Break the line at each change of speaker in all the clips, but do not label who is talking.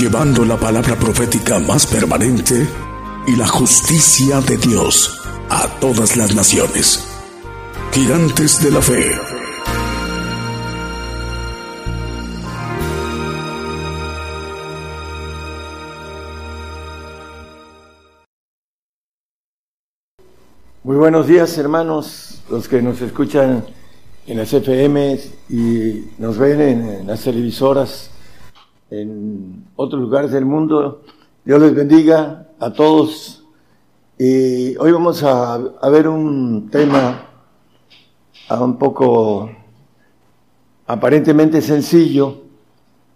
llevando la palabra profética más permanente y la justicia de Dios a todas las naciones. Gigantes de la fe.
Muy buenos días hermanos, los que nos escuchan en las FM y nos ven en, las televisoras en otros lugares del mundo. Dios les bendiga a todos. Y hoy vamos a, ver un tema un poco aparentemente sencillo.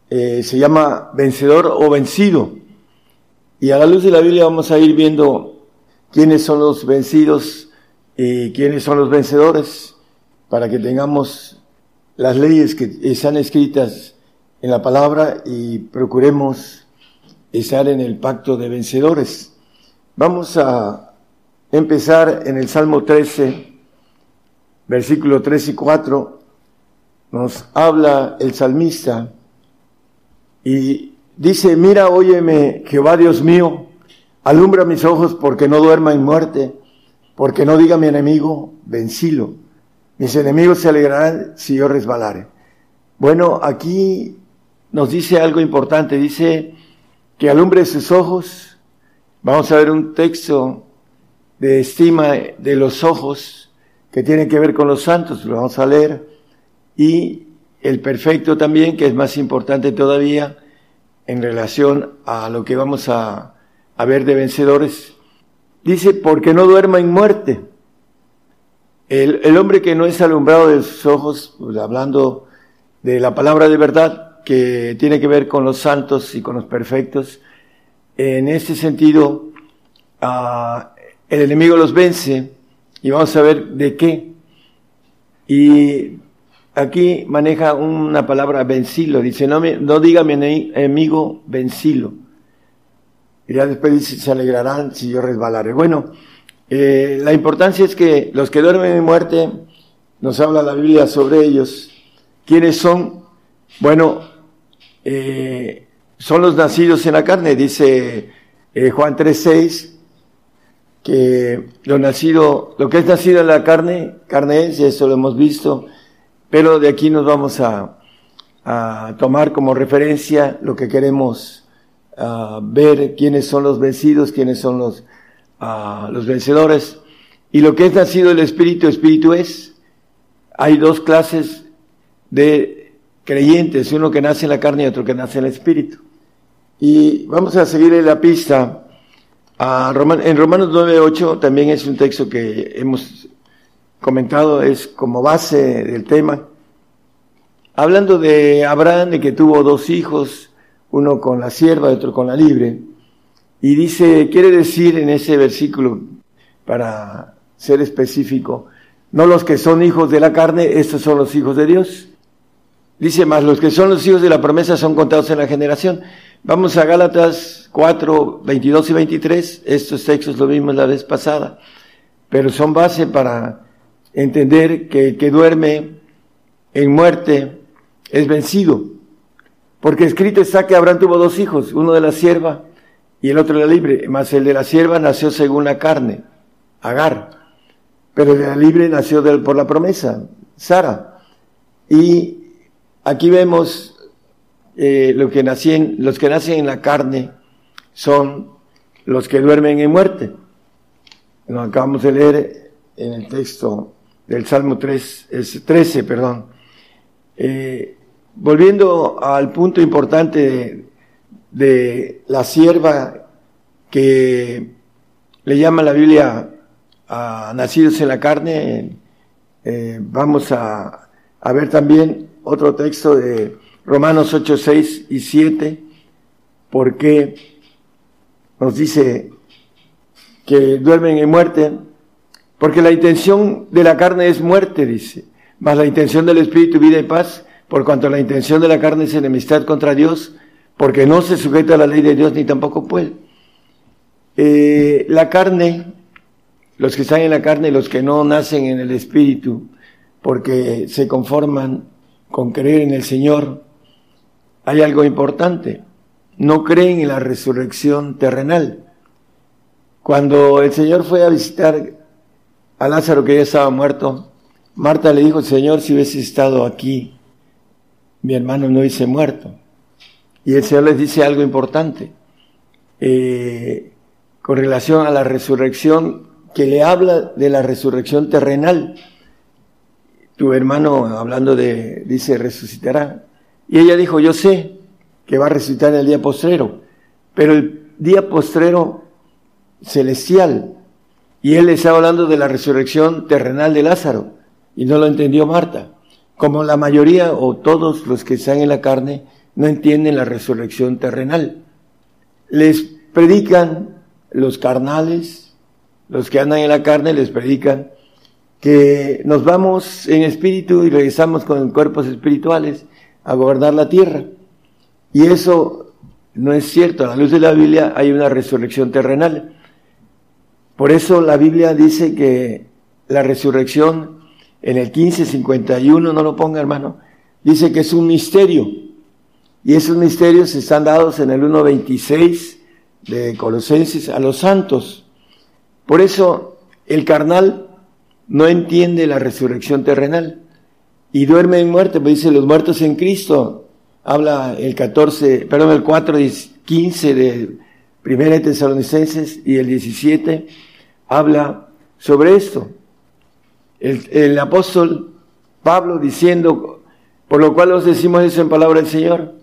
Eh, se llama vencedor o vencido. Y a la luz de la Biblia vamos a ir viendo quiénes son los vencidos y quiénes son los vencedores para que tengamos las leyes que están escritas en la palabra y procuremos estar en el pacto de vencedores. Vamos a empezar en el Salmo 13, versículo 3 y 4. Nos habla el salmista y dice, mira, óyeme, Jehová Dios mío, alumbra mis ojos porque no duerma en muerte, porque no diga mi enemigo, vencilo mis enemigos se alegrarán si yo resbalare. Bueno, aquí nos dice algo importante. Dice que alumbre sus ojos. Vamos a ver un texto de estima de los ojos que tiene que ver con los santos. Lo vamos a leer. Y el perfecto también, que es más importante todavía en relación a lo que vamos a, ver de vencedores. Dice, porque no duerma en muerte el, hombre que no es alumbrado de sus ojos, pues, hablando de la palabra de verdad, que tiene que ver con los santos y con los perfectos, en este sentido, ah, el enemigo los vence y vamos a ver de qué. Y aquí maneja una palabra vencilo, dice, no, me, no diga mi enemigo vencilo. Y ya después dice, se alegrarán si yo resbalaré. Bueno, eh, la importancia es que los que duermen en muerte, nos habla la Biblia sobre ellos. ¿Quiénes son? Bueno, eh, son los nacidos en la carne, dice eh, Juan 3.6, que lo nacido, lo que es nacido en la carne, carne es, y eso lo hemos visto, pero de aquí nos vamos a, tomar como referencia lo que queremos ver, quiénes son los vencidos, quiénes son los a los vencedores. Y lo que es nacido del Espíritu, Espíritu es. Hay dos clases de creyentes, uno que nace en la carne y otro que nace en el Espíritu. Y vamos a seguir en la pista. A en Romanos 9.8 también es un texto que hemos comentado, es como base del tema. Hablando de Abraham, de que tuvo dos hijos, uno con la sierva y otro con la libre. Y dice, quiere decir en ese versículo, para ser específico, no los que son hijos de la carne, estos son los hijos de Dios. Dice más, los que son los hijos de la promesa son contados en la generación. Vamos a Gálatas 4, 22 y 23. Estos textos lo vimos la vez pasada, pero son base para entender que el que duerme en muerte es vencido. Porque escrito está que Abraham tuvo dos hijos, uno de la sierva y el otro era libre, más el de la sierva nació según la carne, Agar, pero el de la libre nació por la promesa, Sara. Y aquí vemos eh, lo que nacen, los que nacen en la carne son los que duermen en muerte. Lo acabamos de leer en el texto del Salmo 3, es 13, perdón. Eh, volviendo al punto importante de, la sierva que le llama la Biblia a nacidos en la carne. Eh, vamos a, ver también otro texto de Romanos 8, 6 y 7, porque nos dice que duermen en muerte, porque la intención de la carne es muerte, dice, mas la intención del Espíritu vida y paz, por cuanto la intención de la carne es enemistad contra Dios, porque no se sujeta a la ley de Dios ni tampoco puede. Eh, la carne, los que están en la carne y los que no nacen en el Espíritu, porque se conforman con creer en el Señor, hay algo importante. no creen en la resurrección terrenal. Cuando el Señor fue a visitar a Lázaro que ya estaba muerto, Marta le dijo, Señor, si hubiese estado aquí, mi hermano no hubiese muerto. Y el Señor les dice algo importante eh, con relación a la resurrección, que le habla de la resurrección terrenal. Tu hermano, hablando de, dice, resucitará. Y ella dijo, yo sé que va a resucitar en el día postrero, pero el día postrero celestial. Y él está hablando de la resurrección terrenal de Lázaro y no lo entendió Marta. Como la mayoría o todos los que están en la carne no entienden la resurrección terrenal. Les predican los carnales, los que andan en la carne les predican que nos vamos en espíritu y regresamos con cuerpos espirituales a gobernar la tierra. Y eso no es cierto. A la luz de la Biblia hay una resurrección terrenal. Por eso la Biblia dice que la resurrección en el 1551, no lo ponga hermano, dice que es un misterio. Y esos misterios están dados en el 1.26 de Colosenses a los santos. Por eso el carnal no entiende la resurrección terrenal y duerme en muerte, pues dice los muertos en Cristo. Habla el 14, perdón, el 4, 15 de Primera de Tesalonicenses y el 17 habla sobre esto el, apóstol Pablo diciendo, por lo cual os decimos eso en palabra del Señor,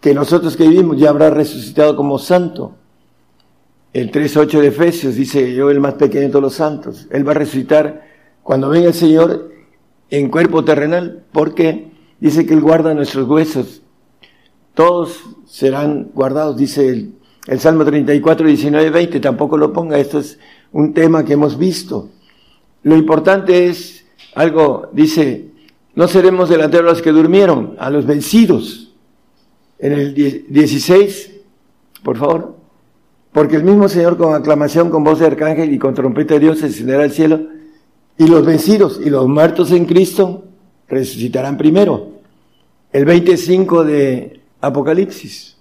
que nosotros que vivimos ya habrá resucitado como santo. El 3.8 de Efesios dice, yo el más pequeño de todos los santos. Él va a resucitar cuando venga el Señor en cuerpo terrenal, porque dice que Él guarda nuestros huesos. Todos serán guardados, dice el, el Salmo 34, 19, 20. Tampoco lo ponga, esto es un tema que hemos visto. Lo importante es algo, dice, no seremos delanteros a los que durmieron, a los vencidos. En el 16, por favor, porque el mismo Señor con aclamación, con voz de arcángel y con trompeta de Dios descenderá al cielo, y los vencidos y los muertos en Cristo resucitarán primero. El 25 de Apocalipsis.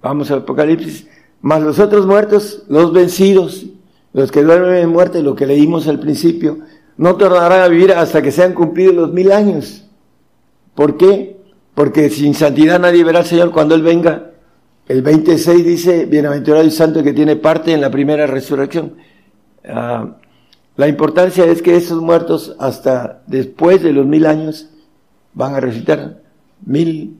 Vamos a Apocalipsis. Más los otros muertos, los vencidos los que duermen en muerte, lo que leímos al principio, no tornarán a vivir hasta que sean cumplidos los mil años. ¿Por qué? Porque sin santidad nadie verá al Señor cuando Él venga. El 26 dice, bienaventurado y santo que tiene parte en la primera resurrección. Ah, la importancia es que esos muertos hasta después de los mil años van a resucitar. Mil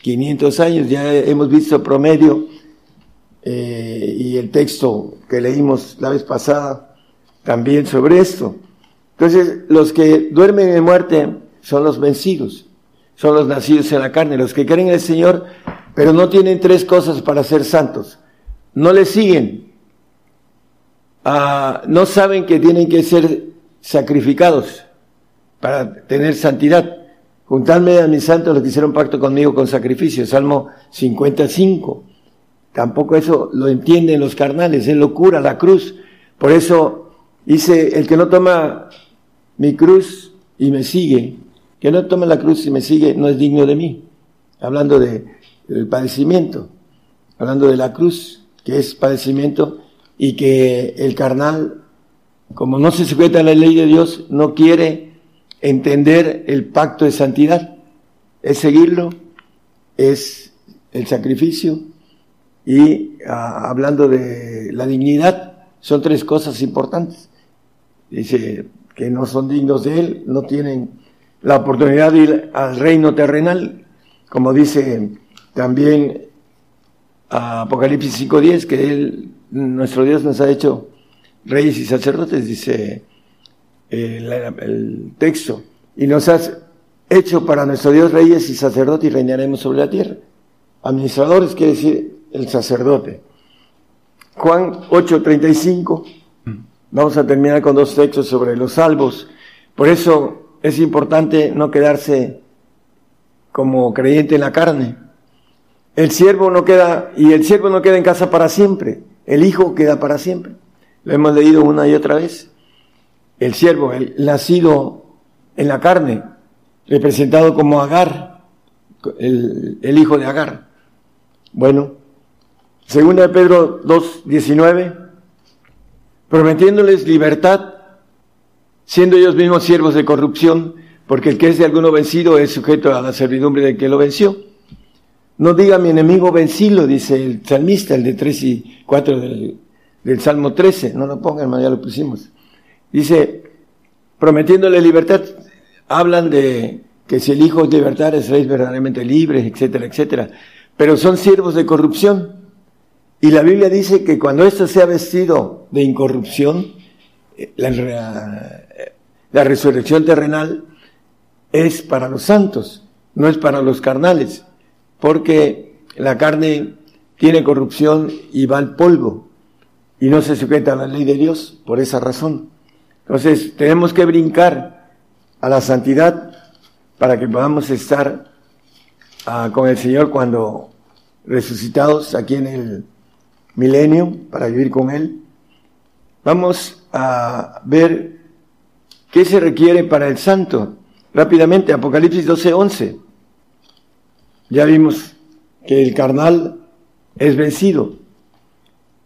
quinientos años, ya hemos visto promedio eh, y el texto que leímos la vez pasada también sobre esto. Entonces, los que duermen en muerte son los vencidos, son los nacidos en la carne, los que creen en el Señor, pero no tienen tres cosas para ser santos. No le siguen, ah, no saben que tienen que ser sacrificados para tener santidad. Juntadme a mis santos los que hicieron pacto conmigo con sacrificio, Salmo 55. Tampoco eso lo entienden los carnales, es locura la cruz. Por eso dice, el que no toma mi cruz y me sigue, que no tome la cruz y me sigue, no es digno de mí. Hablando de, del padecimiento, hablando de la cruz, que es padecimiento, y que el carnal, como no se sujeta a la ley de Dios, no quiere entender el pacto de santidad. Es seguirlo, es el sacrificio, y ah, hablando de la dignidad, son tres cosas importantes. Dice que no son dignos de Él, no tienen la oportunidad de ir al reino terrenal, como dice también Apocalipsis 5.10, que Él, nuestro Dios nos ha hecho reyes y sacerdotes, dice el, el texto, y nos has hecho para nuestro Dios reyes y sacerdotes y reinaremos sobre la tierra. Administradores quiere decir el sacerdote. Juan 8:35, vamos a terminar con dos textos sobre los salvos. Por eso es importante no quedarse como creyente en la carne. El siervo no queda, y el siervo no queda en casa para siempre, el hijo queda para siempre. Lo hemos leído una y otra vez. El siervo, el nacido en la carne, representado como Agar, el, el hijo de Agar. Bueno, Segunda de Pedro 2, 19, prometiéndoles libertad, siendo ellos mismos siervos de corrupción, porque el que es de alguno vencido es sujeto a la servidumbre del que lo venció. No diga mi enemigo vencido, dice el salmista, el de 3 y 4 del, del Salmo 13. No lo pongan, ya lo pusimos. Dice, prometiéndole libertad, hablan de que si el Hijo es libertad, seréis verdaderamente libres, etcétera, etcétera. Pero son siervos de corrupción. Y la Biblia dice que cuando esto sea vestido de incorrupción, eh, la resurrección terrenal es para los santos, no es para los carnales porque la carne tiene corrupción y va al polvo y no se sujeta a la ley de Dios por esa razón. Entonces tenemos que brincar a la santidad para que podamos estar ah, con el Señor cuando resucitados aquí en el milenio para vivir con Él. Vamos a ver qué se requiere para el santo. Rápidamente, Apocalipsis 12:11. Ya vimos que el carnal es vencido.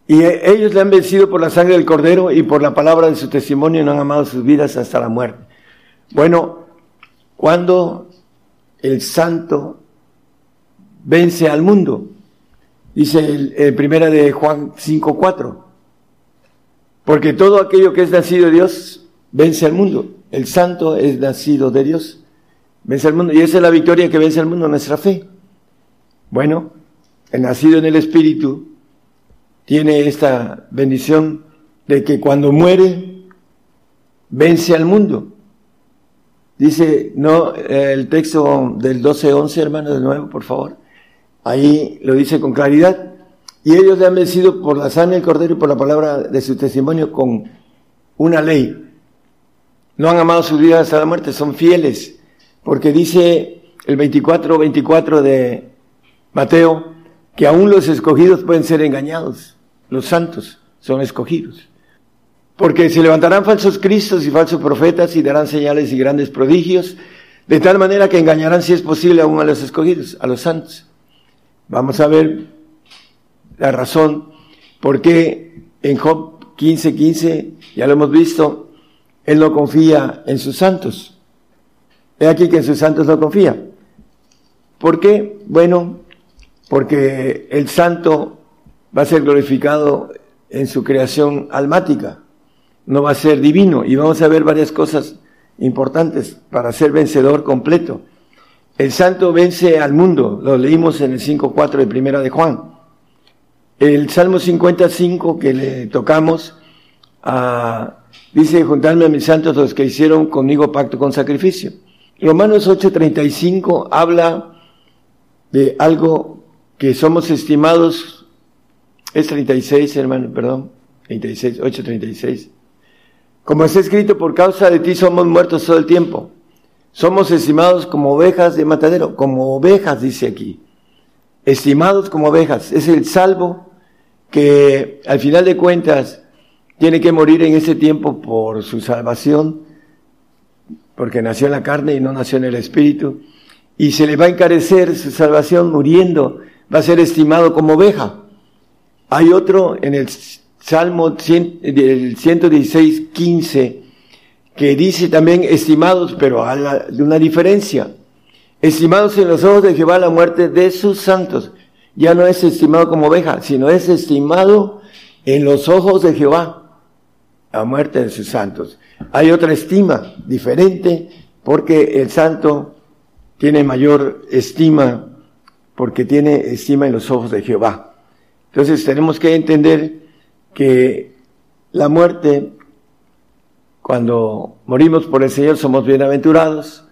Y e, ellos le han vencido por la sangre del cordero y por la palabra de su testimonio y no han amado sus vidas hasta la muerte. Bueno, cuando el santo vence al mundo, dice el, primera de Juan 5.4, porque todo aquello que es nacido de Dios vence al mundo. El santo es nacido de Dios. Vence al mundo. Y esa es la victoria que vence al mundo, nuestra fe. Bueno, el nacido en el Espíritu tiene esta bendición de que cuando muere, vence al mundo. Dice, no, el texto del 12-11, hermano, de nuevo, por favor. Ahí lo dice con claridad. Y ellos le han vencido por la sangre del cordero y por la palabra de su testimonio con una ley. No han amado su vida hasta la muerte, son fieles. Porque dice el 24-24 de Mateo, que aún los escogidos pueden ser engañados. Los santos son escogidos. Porque se levantarán falsos cristos y falsos profetas y darán señales y grandes prodigios, de tal manera que engañarán, si es posible, aún a los escogidos, a los santos. Vamos a ver la razón por qué en Job 15:15, 15, ya lo hemos visto, él no confía en sus santos. He aquí que en sus santos no confía. ¿Por qué? Bueno, porque el santo va a ser glorificado en su creación almática, no va a ser divino. Y vamos a ver varias cosas importantes para ser vencedor completo. El santo vence al mundo, lo leímos en el 5.4 de Primera de Juan. El Salmo 55 que le tocamos, ah, dice, juntarme a mis santos los que hicieron conmigo pacto con sacrificio. Romanos 8.35 habla de algo que somos estimados, es 36, hermano, perdón, 36, 836. Como está escrito, por causa de ti somos muertos todo el tiempo. Somos estimados como ovejas de matadero, como ovejas, dice aquí. Estimados como ovejas. Es el salvo que al final de cuentas tiene que morir en ese tiempo por su salvación, porque nació en la carne y no nació en el espíritu. Y se le va a encarecer su salvación muriendo va a ser estimado como oveja. Hay otro en el Salmo 116, 15, que dice también estimados, pero de una diferencia. Estimados en los ojos de Jehová la muerte de sus santos. Ya no es estimado como oveja, sino es estimado en los ojos de Jehová la muerte de sus santos. Hay otra estima diferente porque el santo tiene mayor estima porque tiene estima en los ojos de Jehová. Entonces tenemos que entender que la muerte, cuando morimos por el Señor, somos bienaventurados.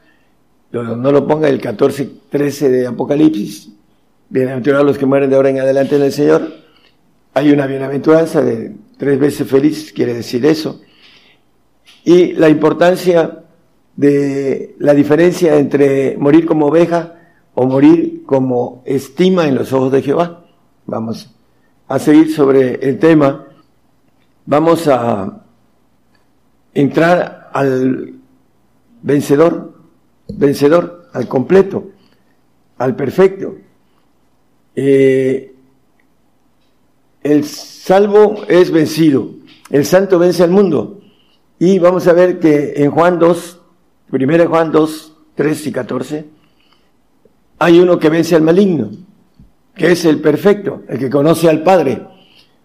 No lo ponga el 14, 13 de Apocalipsis. Bienaventurados los que mueren de ahora en adelante en el Señor. Hay una bienaventuranza de tres veces feliz, quiere decir eso. Y la importancia de la diferencia entre morir como oveja o morir como estima en los ojos de Jehová. Vamos a seguir sobre el tema. Vamos a entrar al vencedor, vencedor, al completo, al perfecto. Eh, el salvo es vencido, el santo vence al mundo. Y vamos a ver que en Juan 2, 1 Juan 2, 3 y 14, hay uno que vence al maligno, que es el perfecto, el que conoce al Padre.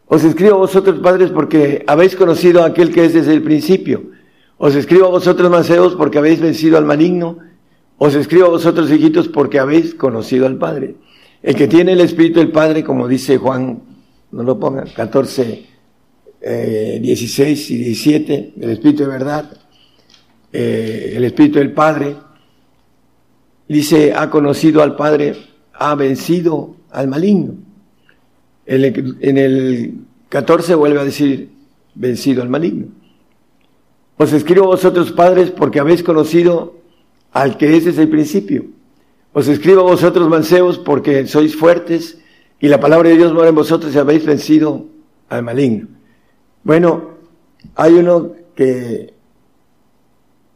Os escribo a vosotros, padres, porque habéis conocido a aquel que es desde el principio. Os escribo a vosotros, mancebos, porque habéis vencido al maligno. Os escribo a vosotros, hijitos, porque habéis conocido al Padre. El que tiene el Espíritu del Padre, como dice Juan, no lo pongan, 14, 16 eh, y 17, el Espíritu de verdad, eh, el Espíritu del Padre, dice, ha conocido al Padre, ha vencido al maligno. En el 14 vuelve a decir, vencido al maligno. Os escribo a vosotros padres porque habéis conocido al que es desde el principio. Os escribo a vosotros mancebos porque sois fuertes y la palabra de Dios mora en vosotros y habéis vencido al maligno. Bueno, hay uno que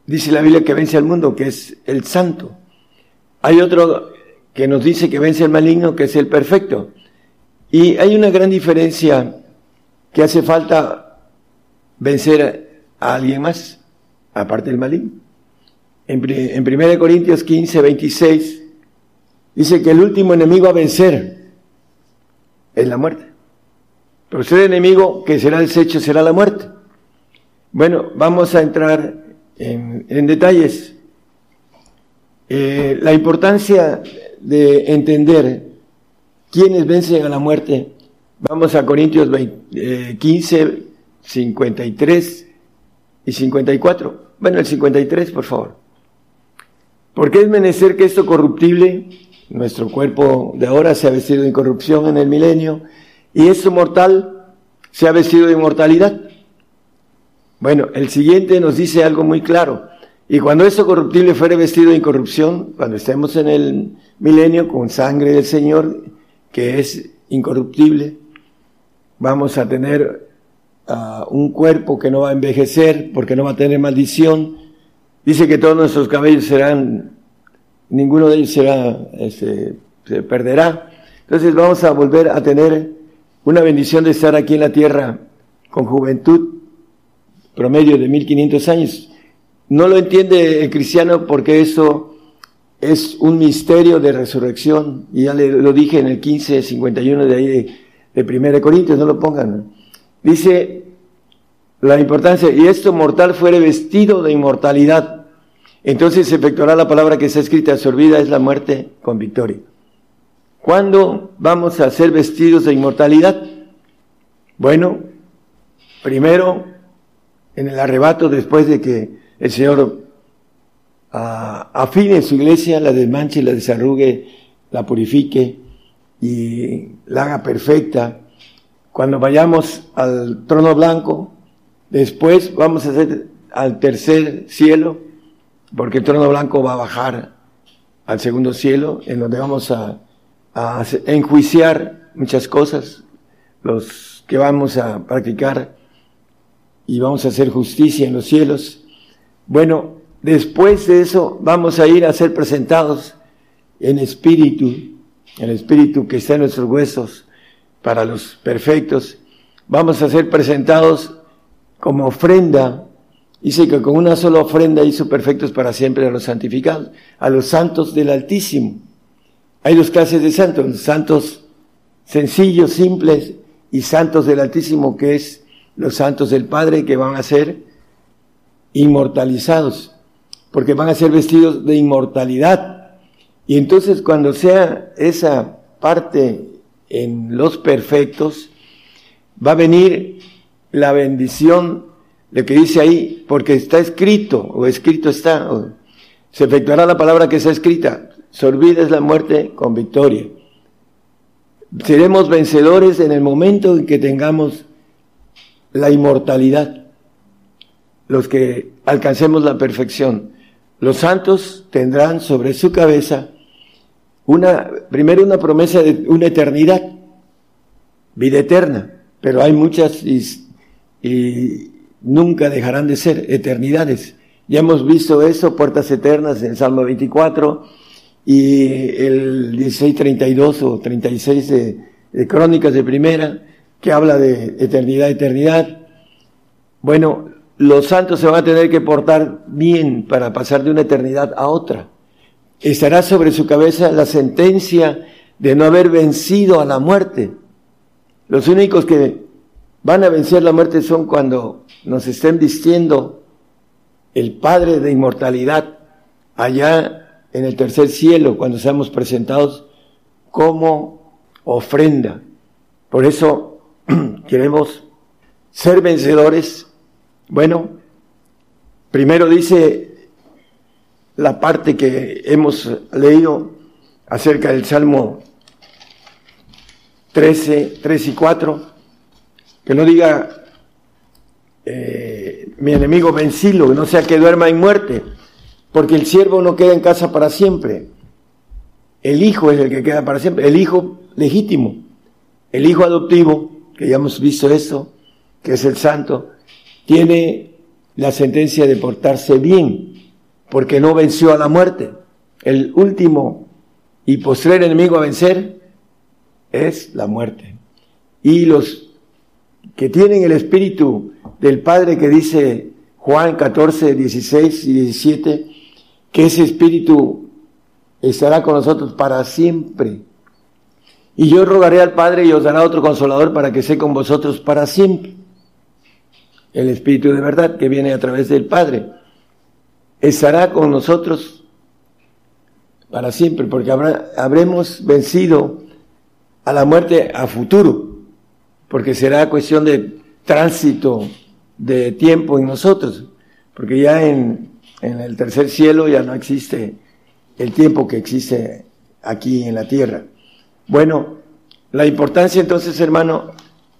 dice la Biblia que vence al mundo, que es el santo. Hay otro que nos dice que vence al maligno, que es el perfecto. Y hay una gran diferencia que hace falta vencer a alguien más, aparte del maligno. En, en 1 Corintios 15, 26, dice que el último enemigo a vencer es la muerte. Pero el enemigo que será deshecho será la muerte. Bueno, vamos a entrar en, detalles. Eh, la importancia de entender quiénes vencen a la muerte. Vamos a Corintios 15, 53 eh, y 54. Bueno, el 53, por favor. Porque es menester que esto corruptible, nuestro cuerpo de ahora se ha vestido de incorrupción en el milenio, y esto mortal se ha vestido de inmortalidad. Bueno, el siguiente nos dice algo muy claro. Y cuando esto corruptible fuere vestido de incorrupción, cuando estemos en el milenio con sangre del Señor, que es incorruptible, vamos a tener uh, un cuerpo que no va a envejecer porque no va a tener maldición. Dice que todos nuestros cabellos serán, ninguno de ellos será, este, se perderá. Entonces vamos a volver a tener una bendición de estar aquí en la tierra con juventud, promedio de 1500 años. No lo entiende el cristiano porque eso es un misterio de resurrección, y ya le, lo dije en el 1551 de ahí de, de 1 Corintios, no lo pongan. Dice la importancia, y esto mortal fuere vestido de inmortalidad, entonces se efectuará la palabra que está escrita, absorbida es la muerte con victoria. ¿Cuándo vamos a ser vestidos de inmortalidad? Bueno, primero en el arrebato después de que el Señor afine su iglesia, la desmanche, la desarrugue, la purifique y la haga perfecta. Cuando vayamos al trono blanco, después vamos a hacer al tercer cielo, porque el trono blanco va a bajar al segundo cielo, en donde vamos a, a enjuiciar muchas cosas, los que vamos a practicar y vamos a hacer justicia en los cielos. Bueno, Después de eso vamos a ir a ser presentados en espíritu, el espíritu que está en nuestros huesos para los perfectos. Vamos a ser presentados como ofrenda. Dice que con una sola ofrenda hizo perfectos para siempre a los santificados, a los santos del Altísimo. Hay dos clases de santos, santos sencillos, simples, y santos del Altísimo, que es los santos del Padre que van a ser inmortalizados porque van a ser vestidos de inmortalidad. Y entonces cuando sea esa parte en los perfectos, va a venir la bendición, lo que dice ahí, porque está escrito, o escrito está, se efectuará la palabra que está escrita, sorbida es la muerte con victoria. Seremos vencedores en el momento en que tengamos la inmortalidad, los que alcancemos la perfección. Los santos tendrán sobre su cabeza una, primero una promesa de una eternidad, vida eterna, pero hay muchas y, nunca dejarán de ser eternidades. Ya hemos visto eso, puertas eternas en Salmo 24 y el 1632 o 36 de, de Crónicas de Primera, que habla de eternidad, eternidad. Bueno, los santos se van a tener que portar bien para pasar de una eternidad a otra. Estará sobre su cabeza la sentencia de no haber vencido a la muerte. Los únicos que van a vencer la muerte son cuando nos estén vistiendo el Padre de inmortalidad allá en el tercer cielo, cuando seamos presentados como ofrenda. Por eso queremos ser vencedores. Bueno, primero dice la parte que hemos leído acerca del Salmo 13, 3 y 4, que no diga eh, mi enemigo vencilo, que no sea que duerma en muerte, porque el siervo no queda en casa para siempre. El hijo es el que queda para siempre, el hijo legítimo, el hijo adoptivo, que ya hemos visto eso, que es el santo, tiene la sentencia de portarse bien, porque no venció a la muerte. El último y postrer enemigo a vencer es la muerte. Y los que tienen el espíritu del Padre que dice Juan 14, 16 y 17, que ese espíritu estará con nosotros para siempre. Y yo rogaré al Padre y os dará otro consolador para que esté con vosotros para siempre. El Espíritu de verdad que viene a través del Padre estará con nosotros para siempre, porque habremos vencido a la muerte a futuro, porque será cuestión de tránsito de tiempo en nosotros, porque ya en, en el tercer cielo ya no existe el tiempo que existe aquí en la tierra. Bueno, la importancia entonces, hermano,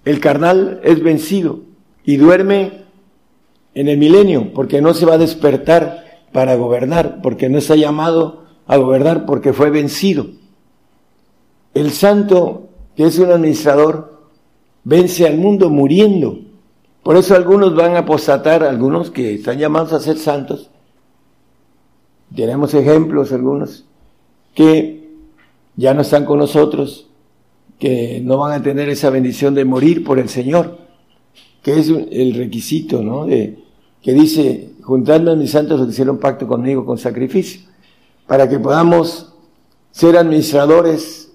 el carnal es vencido y duerme en el milenio, porque no se va a despertar para gobernar, porque no está llamado a gobernar porque fue vencido. El santo, que es un administrador, vence al mundo muriendo. Por eso algunos van a apostatar, algunos que están llamados a ser santos, tenemos ejemplos algunos, que ya no están con nosotros, que no van a tener esa bendición de morir por el Señor, que es el requisito, ¿no? De, que dice, juntando a mis santos que hicieron pacto conmigo con sacrificio para que podamos ser administradores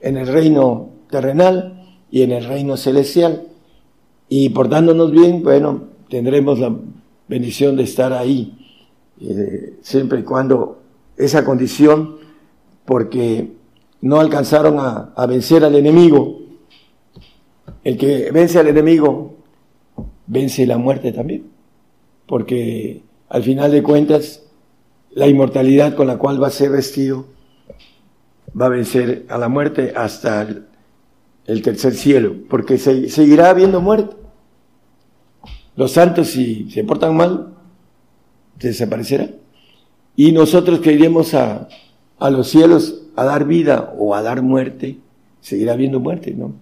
en el reino terrenal y en el reino celestial. Y portándonos bien, bueno, tendremos la bendición de estar ahí, eh, siempre y cuando esa condición, porque no alcanzaron a, a vencer al enemigo. El que vence al enemigo, vence la muerte también, porque al final de cuentas, la inmortalidad con la cual va a ser vestido va a vencer a la muerte hasta el, tercer cielo, porque seguirá habiendo muerte. Los santos, si se portan mal, desaparecerán. Y nosotros que iremos a, a los cielos a dar vida o a dar muerte, seguirá habiendo muerte, ¿no?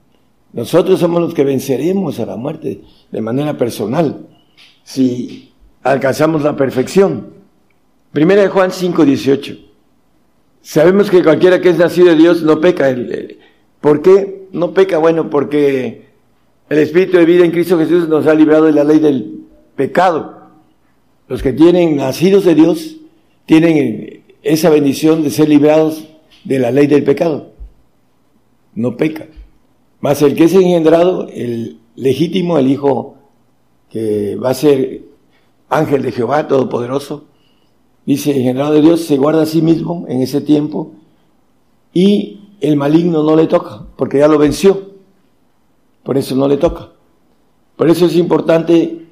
Nosotros somos los que venceremos a la muerte de manera personal, si alcanzamos la perfección. Primera de Juan 5, 18. Sabemos que cualquiera que es nacido de Dios no peca. ¿Por qué no peca? Bueno, porque el Espíritu de vida en Cristo Jesús nos ha librado de la ley del pecado. Los que tienen nacidos de Dios tienen esa bendición de ser librados de la ley del pecado. No peca. Más el que es engendrado, el legítimo, el Hijo que va a ser ángel de Jehová Todopoderoso, Dice, el general de Dios se guarda a sí mismo en ese tiempo y el maligno no le toca, porque ya lo venció. Por eso no le toca. Por eso es importante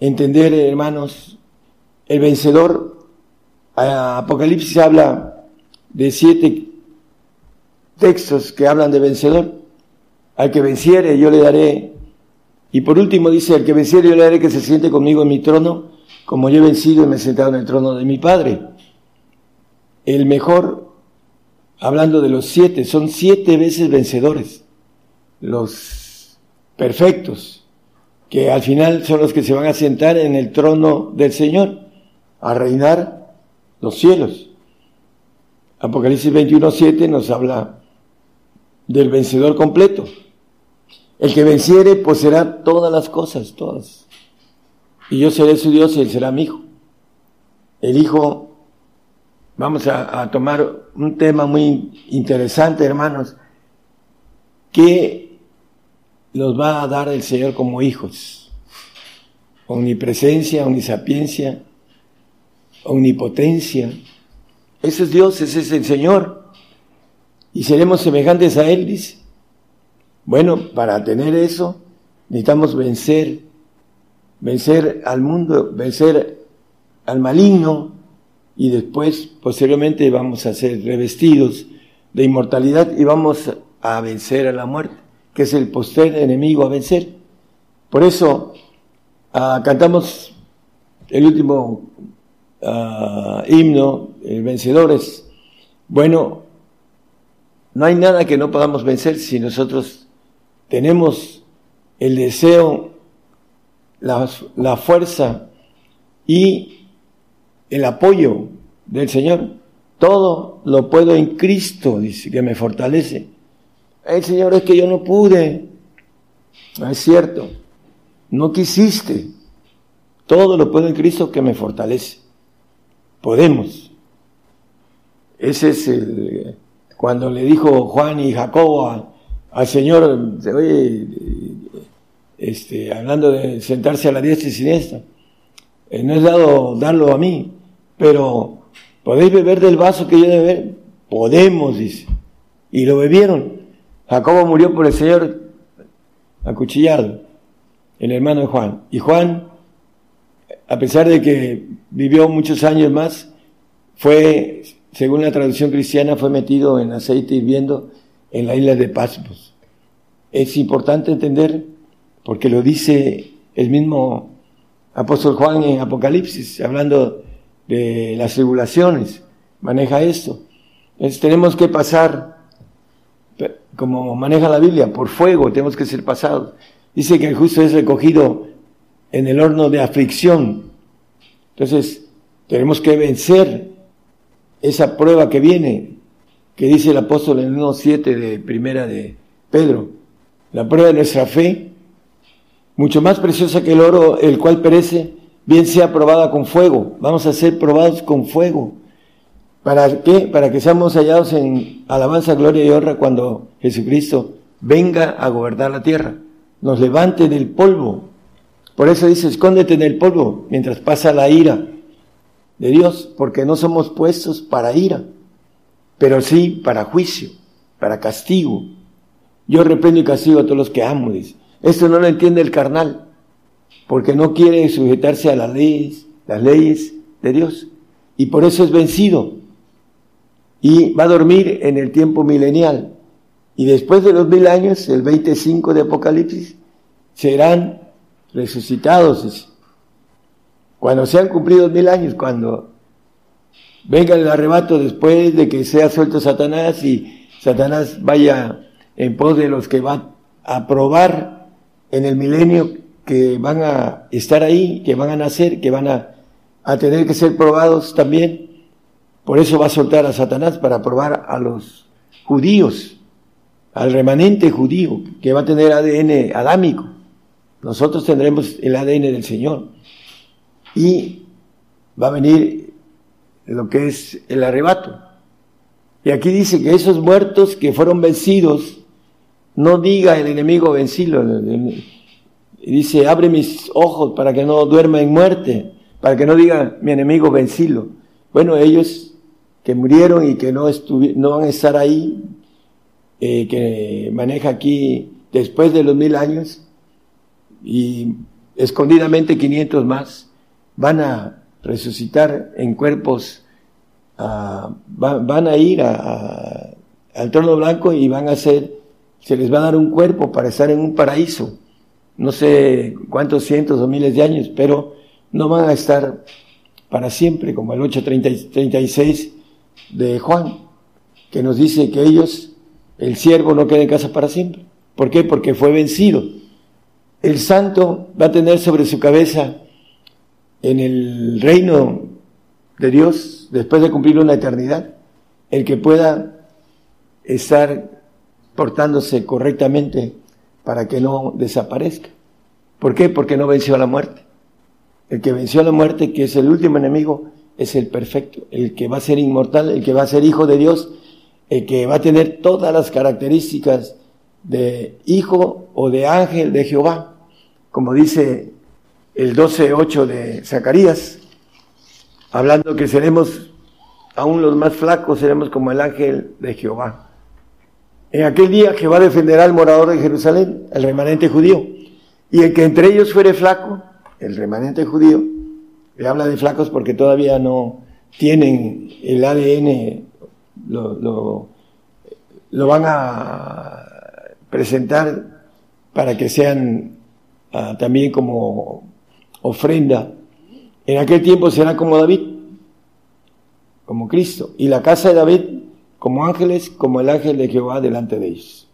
entender, hermanos, el vencedor. Apocalipsis habla de siete textos que hablan de vencedor. Al que venciere yo le daré. Y por último dice, al que venciere yo le daré que se siente conmigo en mi trono como yo he vencido y me he sentado en el trono de mi Padre. El mejor, hablando de los siete, son siete veces vencedores, los perfectos, que al final son los que se van a sentar en el trono del Señor, a reinar los cielos. Apocalipsis 21.7 nos habla del vencedor completo. El que venciere poseerá todas las cosas, todas. Y yo seré su Dios y él será mi hijo. El hijo, vamos a, tomar un tema muy interesante, hermanos, que nos va a dar el Señor como hijos. Omnipresencia, omnisapiencia, omnipotencia. Ese es Dios, ese es el Señor. Y seremos semejantes a Él, dice. Bueno, para tener eso necesitamos vencer, vencer al mundo, vencer al maligno y después, posteriormente, vamos a ser revestidos de inmortalidad y vamos a vencer a la muerte, que es el poster enemigo a vencer. Por eso ah, cantamos el último ah, himno, el vencedores. Bueno, no hay nada que no podamos vencer si nosotros tenemos el deseo, la, fuerza y el apoyo del Señor. Todo lo puedo en Cristo, dice, que me fortalece. El Señor es que yo no pude. No es cierto. No quisiste. Todo lo puedo en Cristo que me fortalece. Podemos. Ese es el, cuando le dijo Juan y Jacobo a, al Señor, oye, este, hablando de sentarse a la diestra y siniestra, eh, no es dado darlo a mí, pero ¿podéis beber del vaso que yo de beber? Podemos, dice. Y lo bebieron. Jacobo murió por el Señor acuchillado, el hermano de Juan. Y Juan, a pesar de que vivió muchos años más, fue, según la traducción cristiana, fue metido en aceite hirviendo en la isla de Pasmos. Es importante entender, porque lo dice el mismo apóstol Juan en Apocalipsis, hablando de las tribulaciones, maneja esto. Entonces tenemos que pasar, como maneja la Biblia, por fuego, tenemos que ser pasados. Dice que el justo es recogido en el horno de aflicción. Entonces, tenemos que vencer esa prueba que viene, que dice el apóstol en el 1.7 de primera de Pedro, la prueba de nuestra fe, mucho más preciosa que el oro, el cual perece, bien sea probada con fuego. Vamos a ser probados con fuego. ¿Para qué? Para que seamos hallados en alabanza, gloria y honra cuando Jesucristo venga a gobernar la tierra, nos levante del polvo. Por eso dice, escóndete en el polvo mientras pasa la ira de Dios, porque no somos puestos para ira pero sí para juicio, para castigo. Yo reprendo y castigo a todos los que amo, dice. Esto no lo entiende el carnal, porque no quiere sujetarse a las leyes, las leyes de Dios. Y por eso es vencido. Y va a dormir en el tiempo milenial. Y después de los mil años, el 25 de Apocalipsis, serán resucitados. Cuando sean cumplidos mil años, cuando venga el arrebato después de que sea suelto Satanás y Satanás vaya en pos de los que van a probar en el milenio que van a estar ahí, que van a nacer, que van a, a tener que ser probados también. Por eso va a soltar a Satanás para probar a los judíos, al remanente judío, que va a tener ADN adámico. Nosotros tendremos el ADN del Señor. Y va a venir lo que es el arrebato. Y aquí dice que esos muertos que fueron vencidos, no diga el enemigo vencido. Dice, abre mis ojos para que no duerma en muerte, para que no diga mi enemigo vencido. Bueno, ellos que murieron y que no, no van a estar ahí, eh, que maneja aquí después de los mil años, y escondidamente 500 más, van a resucitar en cuerpos, ah, van a ir al trono blanco y van a ser, se les va a dar un cuerpo para estar en un paraíso. No sé cuántos cientos o miles de años, pero no van a estar para siempre, como el 836 de Juan, que nos dice que ellos, el siervo no queda en casa para siempre. ¿Por qué? Porque fue vencido. El santo va a tener sobre su cabeza en el reino de Dios después de cumplir una eternidad, el que pueda estar portándose correctamente para que no desaparezca. ¿Por qué? Porque no venció a la muerte. El que venció a la muerte, que es el último enemigo, es el perfecto, el que va a ser inmortal, el que va a ser hijo de Dios, el que va a tener todas las características de hijo o de ángel de Jehová, como dice el 12.8 de Zacarías, hablando que seremos, aún los más flacos, seremos como el ángel de Jehová. En aquel día Jehová defenderá al morador de Jerusalén, el remanente judío, y el que entre ellos fuere flaco, el remanente judío, le habla de flacos porque todavía no tienen el ADN, lo, lo, van a presentar para que sean ah, también como ofrenda. En aquel tiempo será como David, como Cristo, y la casa de David como ángeles, como el ángel de Jehová delante de ellos.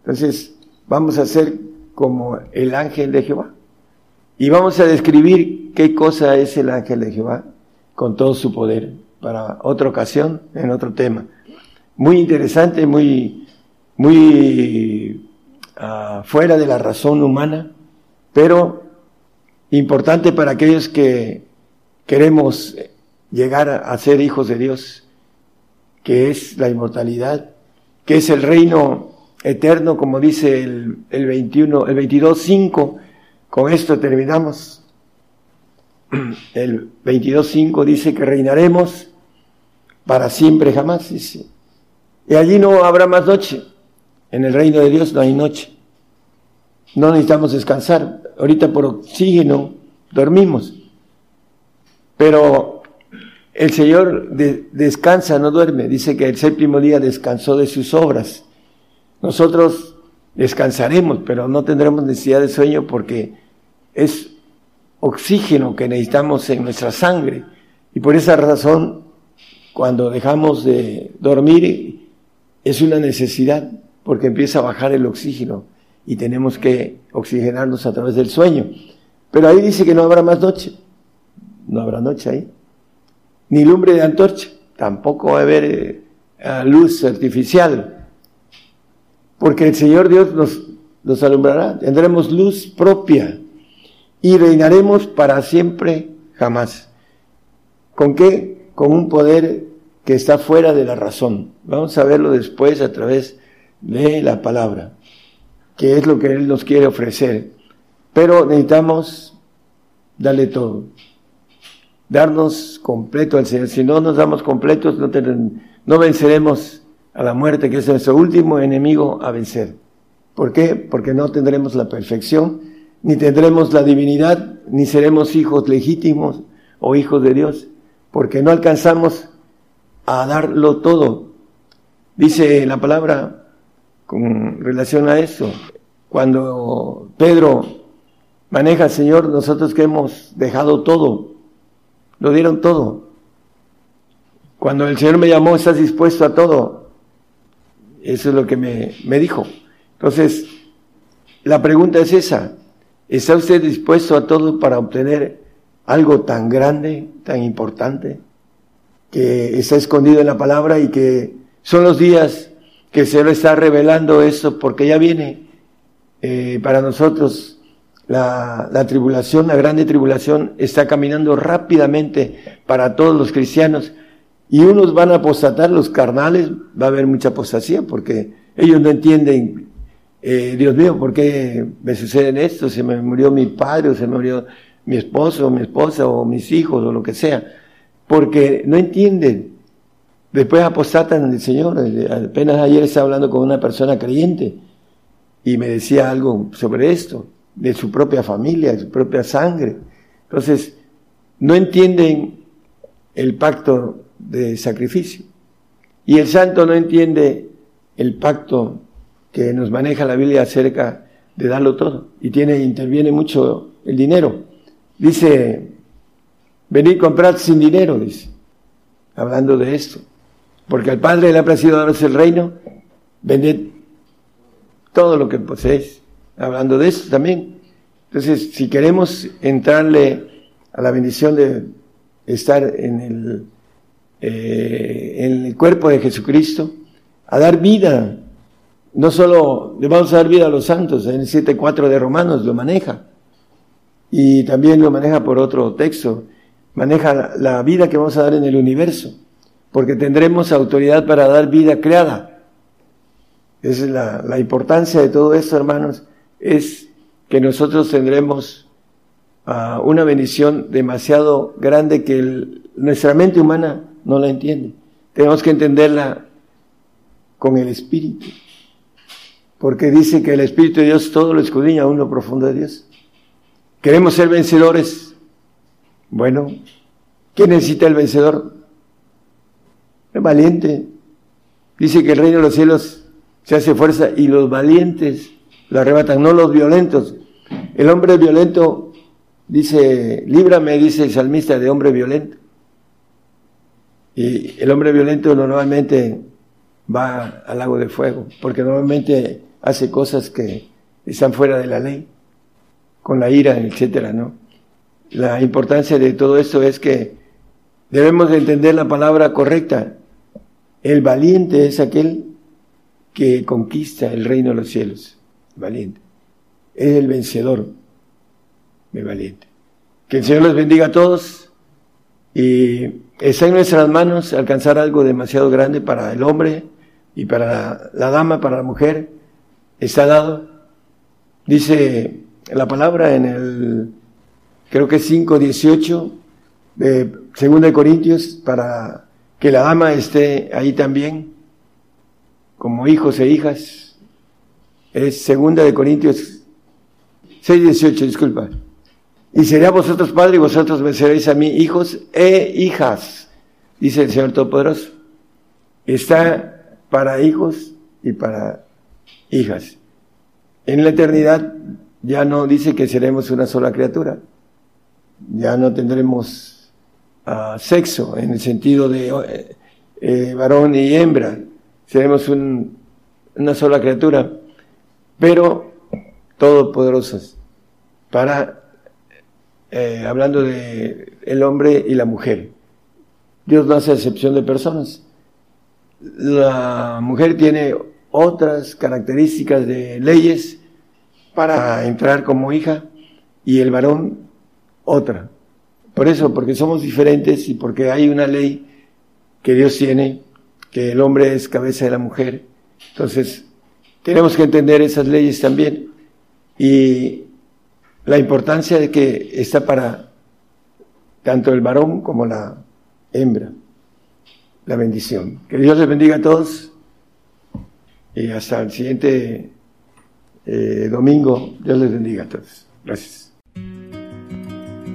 Entonces, vamos a ser como el ángel de Jehová. Y vamos a describir qué cosa es el ángel de Jehová con todo su poder para otra ocasión, en otro tema. Muy interesante, muy, muy uh, fuera de la razón humana, pero importante para aquellos que queremos llegar a ser hijos de Dios, que es la inmortalidad, que es el reino eterno, como dice el, el 21, el 22.5, con esto terminamos. El 22.5 dice que reinaremos para siempre jamás. Y allí no habrá más noche. En el reino de Dios no hay noche. No necesitamos descansar. Ahorita por oxígeno dormimos. Pero el Señor descansa, no duerme. Dice que el séptimo día descansó de sus obras. Nosotros descansaremos, pero no tendremos necesidad de sueño porque es oxígeno que necesitamos en nuestra sangre. Y por esa razón, cuando dejamos de dormir, es una necesidad, porque empieza a bajar el oxígeno y tenemos que oxigenarnos a través del sueño. Pero ahí dice que no habrá más noche. No habrá noche ahí. Ni lumbre de antorcha. Tampoco va a haber eh, luz artificial. Porque el Señor Dios nos, nos alumbrará. Tendremos luz propia y reinaremos para siempre jamás. ¿Con qué? Con un poder que está fuera de la razón. Vamos a verlo después a través de la palabra, que es lo que Él nos quiere ofrecer. Pero necesitamos darle todo, darnos completo al Señor. Si no nos damos completos, no, no venceremos a la muerte, que es nuestro último enemigo a vencer. ¿Por qué? Porque no tendremos la perfección ni tendremos la divinidad, ni seremos hijos legítimos o hijos de Dios, porque no alcanzamos a darlo todo. Dice la palabra con relación a eso, cuando Pedro maneja al Señor, nosotros que hemos dejado todo, lo dieron todo. Cuando el Señor me llamó, ¿estás dispuesto a todo? Eso es lo que me, me dijo. Entonces, la pregunta es esa, ¿Está usted dispuesto a todo para obtener algo tan grande, tan importante, que está escondido en la palabra y que son los días que se lo está revelando eso porque ya viene eh, para nosotros la, la tribulación, la grande tribulación está caminando rápidamente para todos los cristianos y unos van a apostatar, los carnales, va a haber mucha apostasía porque ellos no entienden eh, Dios mío, ¿por qué me sucede esto? Se me murió mi padre, o se me murió mi esposo, o mi esposa, o mis hijos, o lo que sea. Porque no entienden. Después apostatan en el Señor. Apenas ayer estaba hablando con una persona creyente y me decía algo sobre esto, de su propia familia, de su propia sangre. Entonces, no entienden el pacto de sacrificio. Y el santo no entiende el pacto que nos maneja la Biblia acerca de darlo todo. Y tiene, interviene mucho el dinero. Dice, venid comprar sin dinero, dice, hablando de esto. Porque al Padre le ha placido daros el reino, vended todo lo que poseéis. Hablando de esto también. Entonces, si queremos entrarle a la bendición de estar en el, eh, en el cuerpo de Jesucristo, a dar vida no solo le vamos a dar vida a los santos, en el 7.4 de Romanos lo maneja, y también lo maneja por otro texto, maneja la vida que vamos a dar en el universo, porque tendremos autoridad para dar vida creada. Esa es la, la importancia de todo esto, hermanos, es que nosotros tendremos uh, una bendición demasiado grande que nuestra mente humana no la entiende. Tenemos que entenderla con el Espíritu, porque dice que el Espíritu de Dios todo lo escudriña aún lo profundo de Dios. Queremos ser vencedores. Bueno, ¿quién necesita el vencedor? El valiente. Dice que el reino de los cielos se hace fuerza y los valientes lo arrebatan, no los violentos. El hombre violento dice, líbrame, dice el salmista, de hombre violento. Y el hombre violento normalmente va al lago de fuego, porque normalmente hace cosas que están fuera de la ley, con la ira, etcétera, ¿no? La importancia de todo esto es que debemos de entender la palabra correcta. El valiente es aquel que conquista el reino de los cielos. Valiente. Es el vencedor. El valiente. Que el Señor les bendiga a todos y está en nuestras manos alcanzar algo demasiado grande para el hombre y para la, dama, para la mujer. Está dado. Dice la palabra en el, creo que 5.18 de 2 de Corintios, para que la dama esté ahí también, como hijos e hijas. Es segunda de Corintios 6.18, disculpa. Y será vosotros padre y vosotros venceréis a mí, hijos e hijas, dice el Señor Todopoderoso. Está para hijos y para hijas. En la eternidad ya no dice que seremos una sola criatura. Ya no tendremos uh, sexo en el sentido de eh, eh, varón y hembra. Seremos un, una sola criatura, pero todopoderosas para eh, hablando de el hombre y la mujer. Dios no hace excepción de personas. La mujer tiene otras características de leyes para entrar como hija y el varón otra. Por eso, porque somos diferentes y porque hay una ley que Dios tiene, que el hombre es cabeza de la mujer. Entonces, tenemos que entender esas leyes también. Y la importancia de que está para tanto el varón como la hembra. La bendición. Que Dios les bendiga a todos y hasta el siguiente eh, domingo. Dios les bendiga a todos. Gracias.